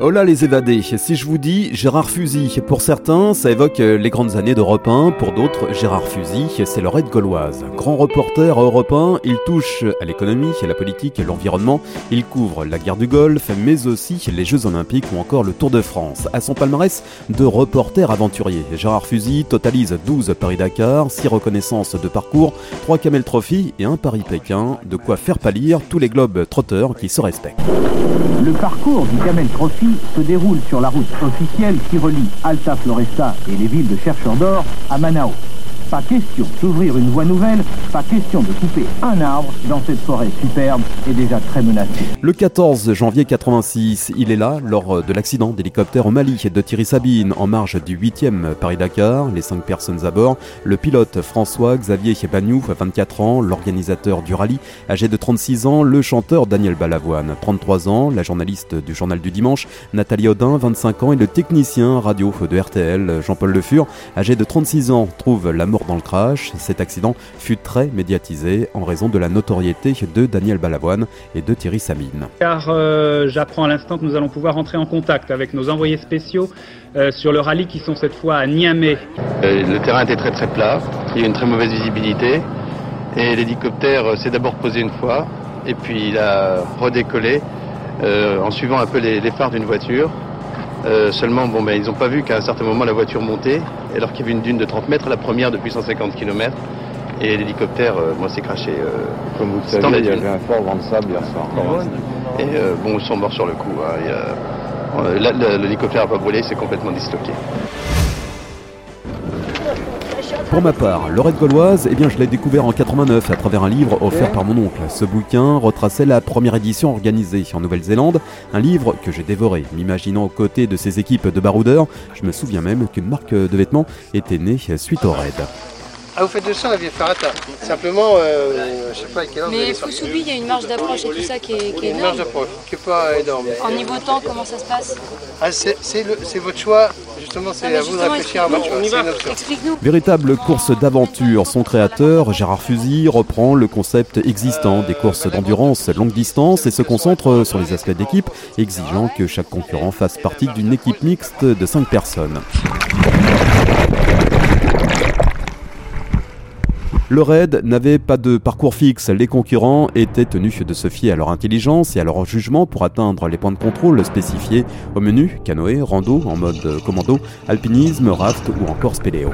Oh là les évadés, si je vous dis Gérard Fusy, pour certains ça évoque euh, les grandes années d'Europe 1, pour d'autres Gérard Fusy c'est l'oreille gauloise. Grand reporter 1, il touche à l'économie, à la politique, à l'environnement, il couvre la guerre du Golfe, mais aussi les Jeux Olympiques ou encore le Tour de France. À son palmarès de reporter aventurier, Gérard Fusy totalise 12 Paris-Dakar, 6 reconnaissances de parcours, 3 Camel Trophy et un Paris-Pékin, de quoi faire pâlir tous les globes trotteurs qui se respectent. Le parcours du Camel Trophy se déroule sur la route officielle qui relie Alta Floresta et les villes de Chercheurs d'Or à Manao. Pas question d'ouvrir une voie nouvelle, pas question de couper un arbre dans cette forêt superbe et déjà très menacée. Le 14 janvier 86, il est là lors de l'accident d'hélicoptère au Mali de Thierry Sabine en marge du 8e Paris-Dakar. Les cinq personnes à bord, le pilote François Xavier Bagnou, 24 ans, l'organisateur du rallye, âgé de 36 ans, le chanteur Daniel Balavoine, 33 ans, la journaliste du journal du dimanche Nathalie Audin, 25 ans, et le technicien radio de RTL Jean-Paul Le Fur, âgé de 36 ans, trouve la mort dans le crash. Cet accident fut très médiatisé en raison de la notoriété de Daniel Balavoine et de Thierry Sabine. Car euh, j'apprends à l'instant que nous allons pouvoir entrer en contact avec nos envoyés spéciaux euh, sur le rallye qui sont cette fois à Niamey. Euh, le terrain était très très plat, il y a eu une très mauvaise visibilité et l'hélicoptère s'est d'abord posé une fois et puis il a redécollé en suivant un peu les phares d'une voiture. Euh, seulement, bon, ben, ils n'ont pas vu qu'à un certain moment la voiture montait, alors qu'il y avait une dune de 30 mètres, la première depuis 150 km, et l'hélicoptère, euh, moi, s'est craché. Euh, Comme vous le savez, il y avait un fort vent de sable hier soir. Et bon, ils sont morts sur le coup. Hein. L'hélicoptère n'a pas brûlé, c'est complètement disloqué. Pour ma part, Lorette Gauloise, eh bien, je l'ai découvert en 89 à travers un livre offert par mon oncle. Ce bouquin retraçait la première édition organisée en Nouvelle-Zélande, un livre que j'ai dévoré, m'imaginant aux côtés de ces équipes de baroudeurs. Je me souviens même qu'une marque de vêtements était née suite au raid. Ah, vous faites de ça, la vieille Ferrata Simplement, euh, je sais pas à quelle heure Mais Foussoubi, il y a une marge d'approche et tout ça qui est, qui est Une marge d'approche, qui n'est pas énorme. En niveau temps, comment ça se passe? Ah, C'est votre choix, justement, c'est ah, à vous de réfléchir à votre choix. Explique-nous. Véritable course d'aventure, son créateur, Gérard Fusy, reprend le concept existant des courses d'endurance longue distance et se concentre sur les aspects d'équipe, exigeant que chaque concurrent fasse partie d'une équipe mixte de 5 personnes. Le raid n'avait pas de parcours fixe, les concurrents étaient tenus de se fier à leur intelligence et à leur jugement pour atteindre les points de contrôle spécifiés au menu canoë, rando en mode commando, alpinisme, raft ou encore spéléo.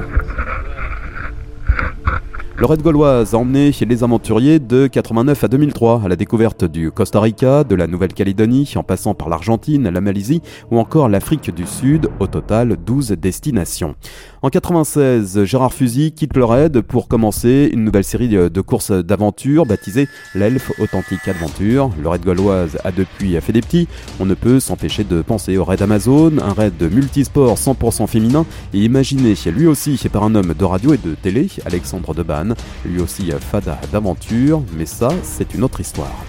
Lorette Gauloise a emmené les aventuriers de 89 à 2003 à la découverte du Costa Rica, de la Nouvelle-Calédonie, en passant par l'Argentine, la Malaisie ou encore l'Afrique du Sud, au total 12 destinations. En 96, Gérard Fusy quitte le raid pour commencer une nouvelle série de courses d'aventure baptisée l'Elf Authentique Adventure. Le raid gauloise a depuis fait des petits. On ne peut s'empêcher de penser au raid Amazon, un raid multisport 100% féminin et imaginé lui aussi par un homme de radio et de télé, Alexandre Deban lui aussi fada d'aventure, mais ça, c'est une autre histoire.